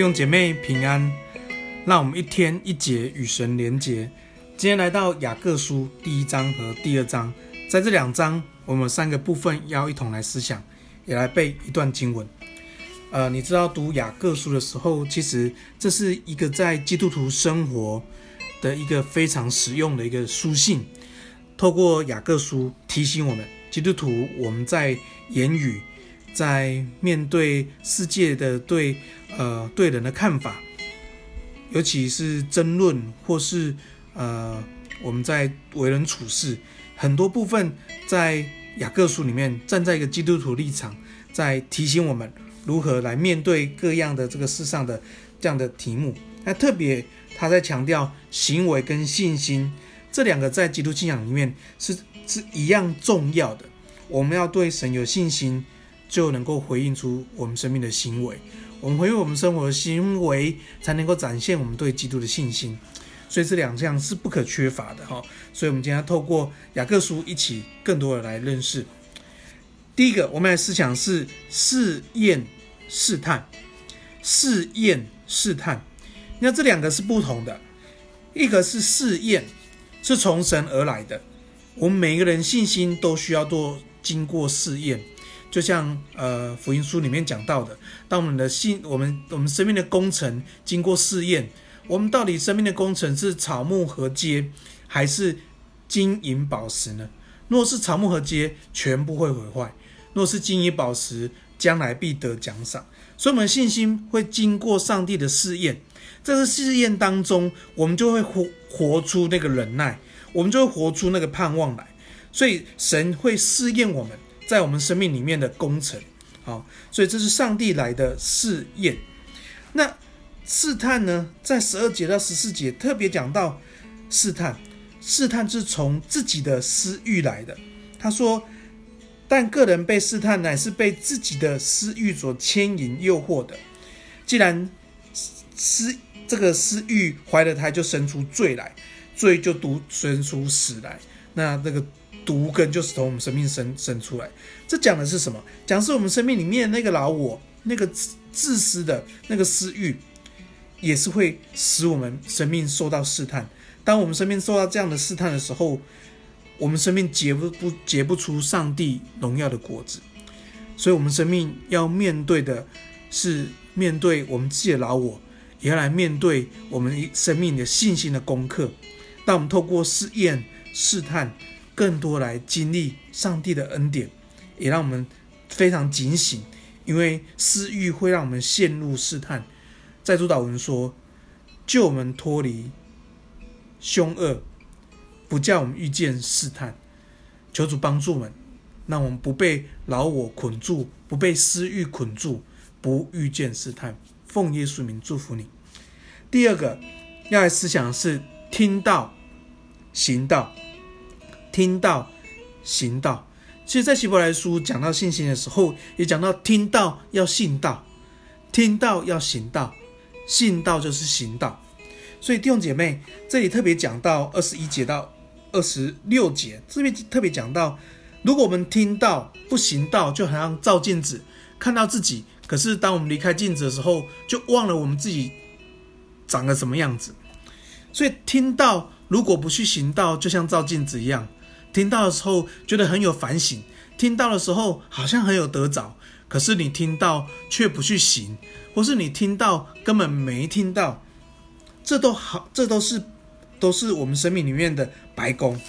弟兄姐妹平安，让我们一天一节与神连结。今天来到雅各书第一章和第二章，在这两章，我们三个部分要一同来思想，也来背一段经文。呃，你知道读雅各书的时候，其实这是一个在基督徒生活的一个非常实用的一个书信。透过雅各书提醒我们，基督徒我们在言语。在面对世界的对呃对人的看法，尤其是争论或是呃我们在为人处事很多部分，在雅各书里面站在一个基督徒立场，在提醒我们如何来面对各样的这个世上的这样的题目。那特别他在强调行为跟信心这两个在基督信仰里面是是一样重要的。我们要对神有信心。就能够回应出我们生命的行为，我们回应我们生活的行为，才能够展现我们对基督的信心。所以这两项是不可缺乏的哈。所以，我们今天要透过雅各书一起更多的来认识。第一个，我们来思想是试验、试探、试验、试探。那这两个是不同的，一个是试验，是从神而来的。我们每一个人信心都需要多经过试验。就像呃福音书里面讲到的，当我们的信，我们我们生命的工程经过试验，我们到底生命的工程是草木禾秸，还是金银宝石呢？若是草木禾秸，全部会毁坏；若是金银宝石，将来必得奖赏。所以，我们的信心会经过上帝的试验，在这试验当中，我们就会活活出那个忍耐，我们就会活出那个盼望来。所以，神会试验我们。在我们生命里面的工程，好，所以这是上帝来的试验。那试探呢，在十二节到十四节特别讲到试探，试探是从自己的私欲来的。他说：“但个人被试探，乃是被自己的私欲所牵引、诱惑的。既然私这个私欲怀了胎，就生出罪来，罪就独生出死来。那这个。”毒根就是从我们生命生生出来，这讲的是什么？讲是我们生命里面那个老我，那个自自私的那个私欲，也是会使我们生命受到试探。当我们生命受到这样的试探的时候，我们生命结不不结不出上帝荣耀的果子。所以，我们生命要面对的是面对我们自己的老我，也要来面对我们生命的信心的功课。当我们透过试验、试探。更多来经历上帝的恩典，也让我们非常警醒，因为私欲会让我们陷入试探。在主祷文说：“救我们脱离凶恶，不叫我们遇见试探。”求主帮助我们，让我们不被老我捆住，不被私欲捆住，不遇见试探。奉耶稣名祝福你。第二个要来思想是听道、行道。听到、行道，其实，在希伯来书讲到信心的时候，也讲到听到要信道，听到要行道，信道就是行道。所以弟兄姐妹，这里特别讲到二十一节到二十六节，这边特别讲到，如果我们听到不行道，就好像照镜子看到自己，可是当我们离开镜子的时候，就忘了我们自己长得什么样子。所以听到如果不去行道，就像照镜子一样。听到的时候觉得很有反省，听到的时候好像很有得着，可是你听到却不去行，或是你听到根本没听到，这都好，这都是都是我们生命里面的白工。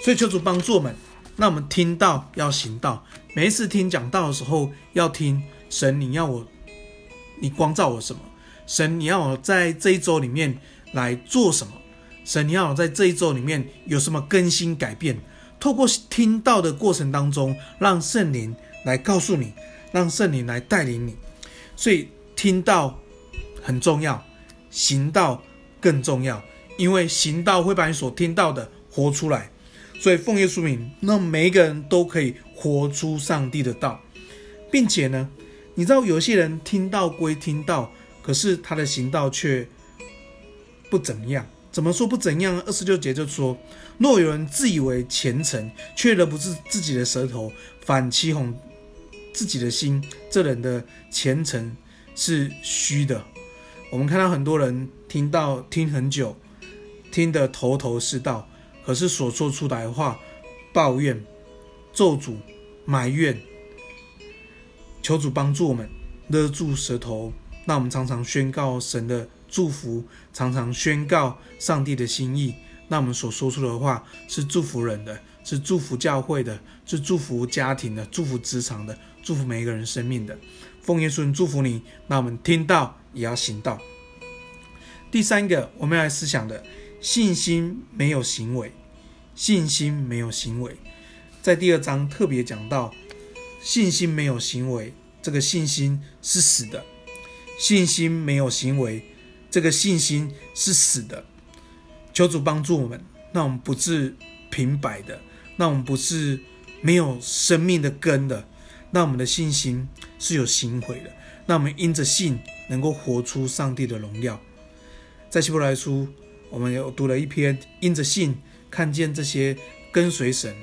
所以求主帮助我们，那我们听到要行道，每一次听讲道的时候要听神，你要我，你光照我什么？神，你要我在这一周里面来做什么？神，你要在这一周里面有什么更新改变？透过听到的过程当中，让圣灵来告诉你，让圣灵来带领你。所以听到很重要，行道更重要，因为行道会把你所听到的活出来。所以奉耶稣名，让每一个人都可以活出上帝的道，并且呢，你知道有些人听到归听到，可是他的行道却不怎么样。怎么说不怎样？二十六节就说：若有人自以为虔诚，却勒不住自己的舌头，反欺哄自己的心，这人的虔诚是虚的。我们看到很多人听到听很久，听得头头是道，可是所说出来的话，抱怨、咒诅、埋怨，求主帮助我们勒住舌头，那我们常常宣告神的祝福，常常宣告上帝的心意。那我们所说出的话是祝福人的，是祝福教会的，是祝福家庭的，祝福职场的，祝福每一个人生命的。奉耶稣祝福你。那我们听到也要行道。第三个，我们要来思想的信心没有行为，信心没有行为，在第二章特别讲到信心没有行为，这个信心是死的。信心没有行为，这个信心是死的。求主帮助我们，那我们不是平白的，那我们不是没有生命的根的，那我们的信心是有行为的，那我们因着信能够活出上帝的荣耀。在希伯来书，我们有读了一篇，因着信看见这些跟随神、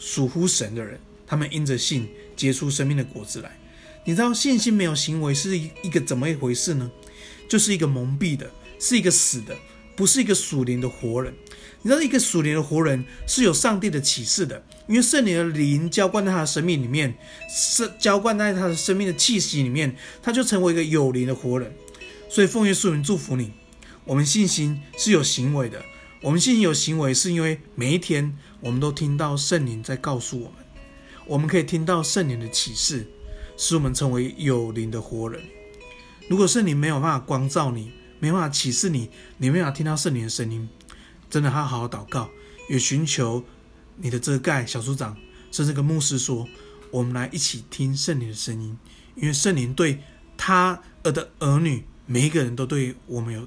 属乎神的人，他们因着信结出生命的果子来。你知道信心没有行为是一个怎么一回事呢？就是一个蒙蔽的，是一个死的。不是一个属灵的活人，你知道，一个属灵的活人是有上帝的启示的，因为圣灵的灵浇灌在他的生命里面，是浇灌在他的生命的气息里面，他就成为一个有灵的活人。所以奉耶稣名祝福你，我们信心是有行为的，我们信心有行为，是因为每一天我们都听到圣灵在告诉我们，我们可以听到圣灵的启示，使我们成为有灵的活人。如果圣灵没有办法光照你，没办法启示你，你没办法听到圣灵的声音，真的，他好好祷告，也寻求你的遮盖小组长，甚至跟牧师说，我们来一起听圣灵的声音，因为圣灵对他的儿女每一个人都对我们有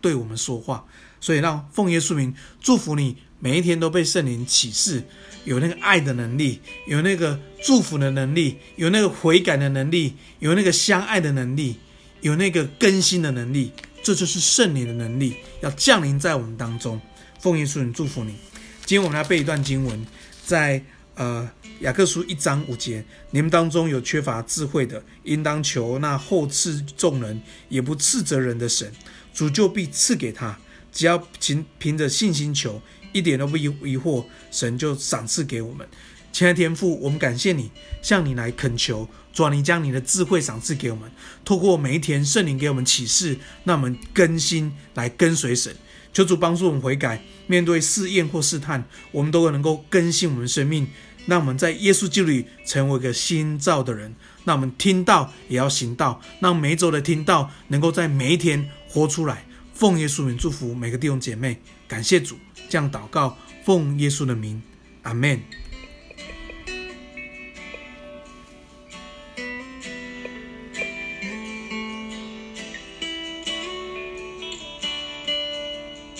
对我们说话，所以让奉耶稣名祝福你，每一天都被圣灵启示，有那个爱的能力，有那个祝福的能力，有那个悔改的能力，有那个相爱的能力，有那个更新的能力。这就是圣灵的能力，要降临在我们当中。奉耶稣名祝福你。今天我们来背一段经文，在呃雅各书一章五节：你们当中有缺乏智慧的，应当求那厚赐众人，也不斥责人的神，主就必赐给他。只要凭凭着信心求，一点都不疑惑，神就赏赐给我们。亲爱天父，我们感谢你，向你来恳求，主啊，你将你的智慧赏赐给我们，透过每一天圣灵给我们启示，让我们更新来跟随神。求主帮助我们悔改，面对试验或试探，我们都能够更新我们生命，让我们在耶稣基督里成为一个新造的人。让我们听到也要行道，让每一周的听到能够在每一天活出来。奉耶稣名祝福每个弟兄姐妹，感谢主，这样祷告，奉耶稣的名，阿门。